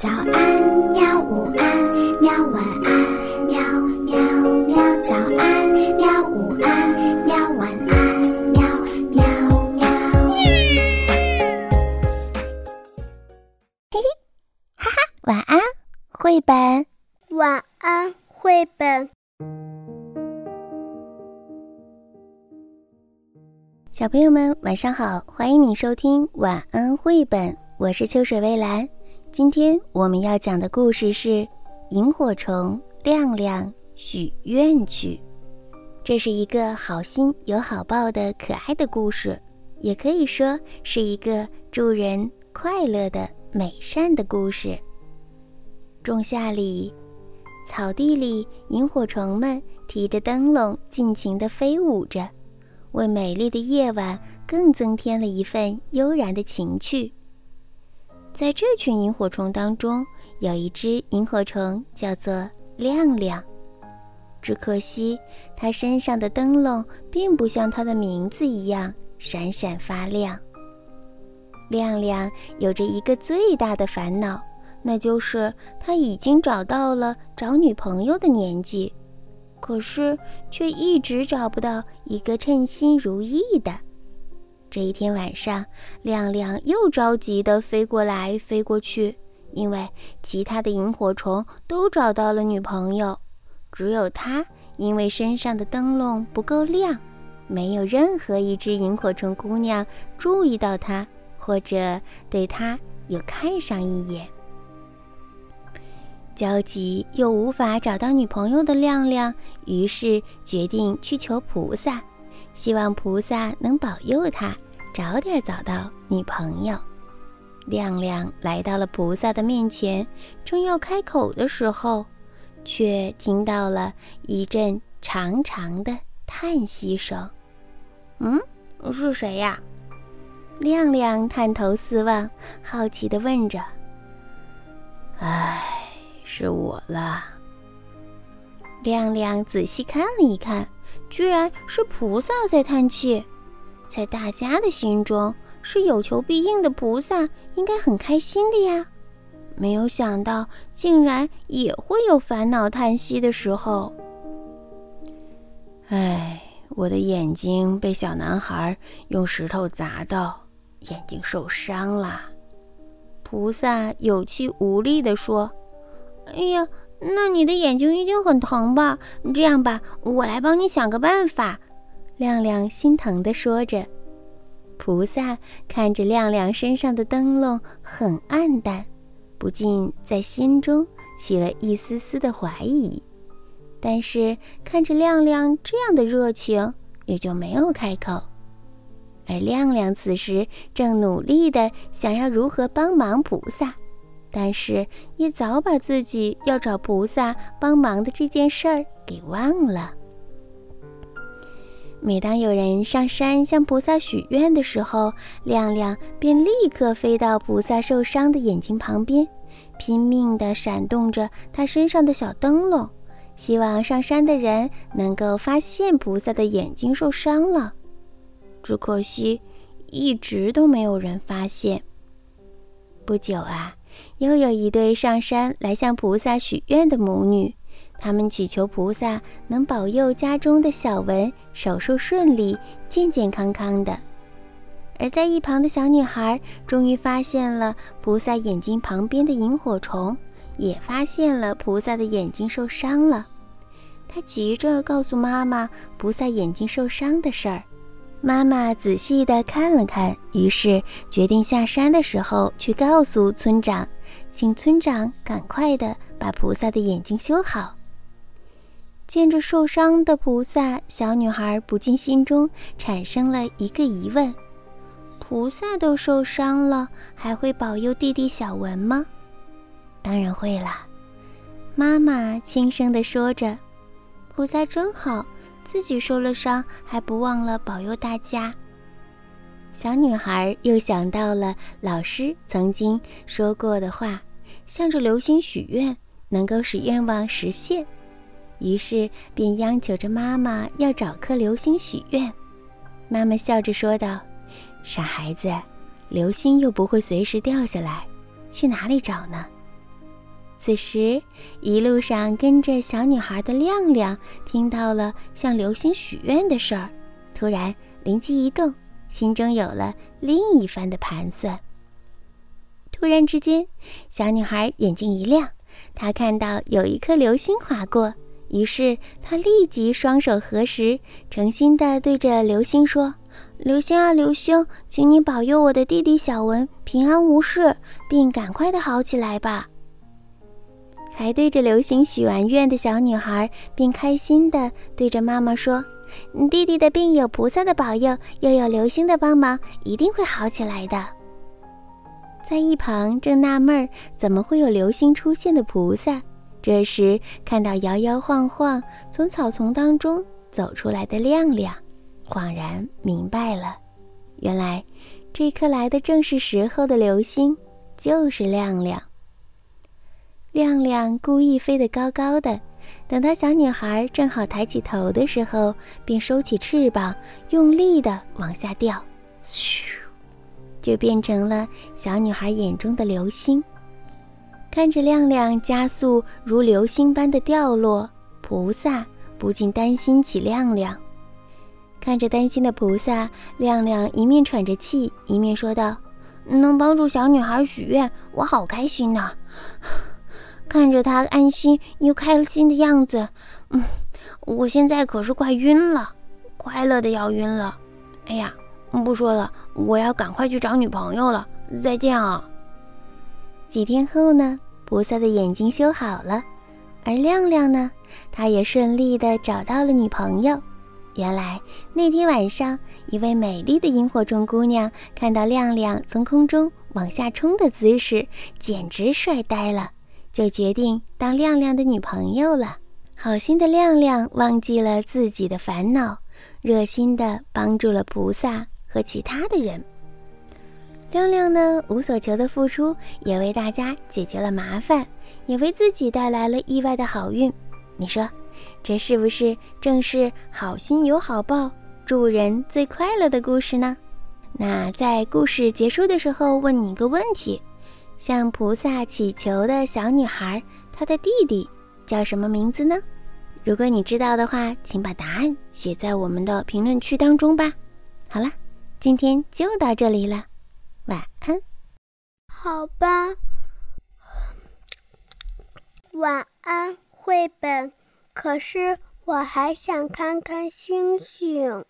早安，喵！午安，喵！晚安，喵喵喵！早安，喵！午安，喵！晚安，喵喵喵！嘿嘿，哈哈，晚安，绘本。晚安，绘本。小朋友们，晚上好！欢迎你收听晚安绘本，我是秋水蔚蓝。今天我们要讲的故事是《萤火虫亮亮许愿曲》。这是一个好心有好报的可爱的故事，也可以说是一个助人快乐的美善的故事。仲夏里，草地里，萤火虫们提着灯笼，尽情地飞舞着，为美丽的夜晚更增添了一份悠然的情趣。在这群萤火虫当中，有一只萤火虫叫做亮亮。只可惜，它身上的灯笼并不像它的名字一样闪闪发亮。亮亮有着一个最大的烦恼，那就是他已经找到了找女朋友的年纪，可是却一直找不到一个称心如意的。这一天晚上，亮亮又着急地飞过来飞过去，因为其他的萤火虫都找到了女朋友，只有他因为身上的灯笼不够亮，没有任何一只萤火虫姑娘注意到他，或者对他有看上一眼。焦急又无法找到女朋友的亮亮，于是决定去求菩萨。希望菩萨能保佑他早点找到女朋友。亮亮来到了菩萨的面前，正要开口的时候，却听到了一阵长长的叹息声。“嗯，是谁呀？”亮亮探头四望，好奇地问着。“唉，是我了。”亮亮仔细看了一看。居然是菩萨在叹气，在大家的心中，是有求必应的菩萨应该很开心的呀。没有想到，竟然也会有烦恼叹息的时候。唉，我的眼睛被小男孩用石头砸到，眼睛受伤了。菩萨有气无力地说：“哎呀。”那你的眼睛一定很疼吧？这样吧，我来帮你想个办法。”亮亮心疼地说着。菩萨看着亮亮身上的灯笼很暗淡，不禁在心中起了一丝丝的怀疑。但是看着亮亮这样的热情，也就没有开口。而亮亮此时正努力地想要如何帮忙菩萨。但是也早把自己要找菩萨帮忙的这件事儿给忘了。每当有人上山向菩萨许愿的时候，亮亮便立刻飞到菩萨受伤的眼睛旁边，拼命地闪动着他身上的小灯笼，希望上山的人能够发现菩萨的眼睛受伤了。只可惜，一直都没有人发现。不久啊。又有一对上山来向菩萨许愿的母女，他们祈求菩萨能保佑家中的小文手术顺利、健健康康的。而在一旁的小女孩终于发现了菩萨眼睛旁边的萤火虫，也发现了菩萨的眼睛受伤了。她急着告诉妈妈菩萨眼睛受伤的事儿。妈妈仔细地看了看，于是决定下山的时候去告诉村长，请村长赶快地把菩萨的眼睛修好。见着受伤的菩萨，小女孩不禁心中产生了一个疑问：菩萨都受伤了，还会保佑弟弟小文吗？当然会啦，妈妈轻声地说着：“菩萨真好。”自己受了伤，还不忘了保佑大家。小女孩又想到了老师曾经说过的话：“向着流星许愿，能够使愿望实现。”于是便央求着妈妈要找颗流星许愿。妈妈笑着说道：“傻孩子，流星又不会随时掉下来，去哪里找呢？此时，一路上跟着小女孩的亮亮听到了向流星许愿的事儿，突然灵机一动，心中有了另一番的盘算。突然之间，小女孩眼睛一亮，她看到有一颗流星划过，于是她立即双手合十，诚心地对着流星说：“流星啊，流星，请你保佑我的弟弟小文平安无事，并赶快的好起来吧。”才对着流星许完愿的小女孩，并开心地对着妈妈说：“弟弟的病有菩萨的保佑，又有流星的帮忙，一定会好起来的。”在一旁正纳闷儿怎么会有流星出现的菩萨，这时看到摇摇晃晃从草丛当中走出来的亮亮，恍然明白了，原来这颗来的正是时候的流星就是亮亮。亮亮故意飞得高高的，等到小女孩正好抬起头的时候，便收起翅膀，用力地往下掉，咻，就变成了小女孩眼中的流星。看着亮亮加速如流星般的掉落，菩萨不禁担心起亮亮。看着担心的菩萨，亮亮一面喘着气，一面说道：“能帮助小女孩许愿，我好开心呐！”看着他安心又开心的样子，嗯，我现在可是快晕了，快乐的要晕了。哎呀，不说了，我要赶快去找女朋友了。再见啊！几天后呢，菩萨的眼睛修好了，而亮亮呢，他也顺利的找到了女朋友。原来那天晚上，一位美丽的萤火虫姑娘看到亮亮从空中往下冲的姿势，简直帅呆了。就决定当亮亮的女朋友了。好心的亮亮忘记了自己的烦恼，热心的帮助了菩萨和其他的人。亮亮呢，无所求的付出，也为大家解决了麻烦，也为自己带来了意外的好运。你说，这是不是正是好心有好报，助人最快乐的故事呢？那在故事结束的时候，问你一个问题。向菩萨祈求的小女孩，她的弟弟叫什么名字呢？如果你知道的话，请把答案写在我们的评论区当中吧。好了，今天就到这里了，晚安。好吧，晚安，绘本。可是我还想看看星星。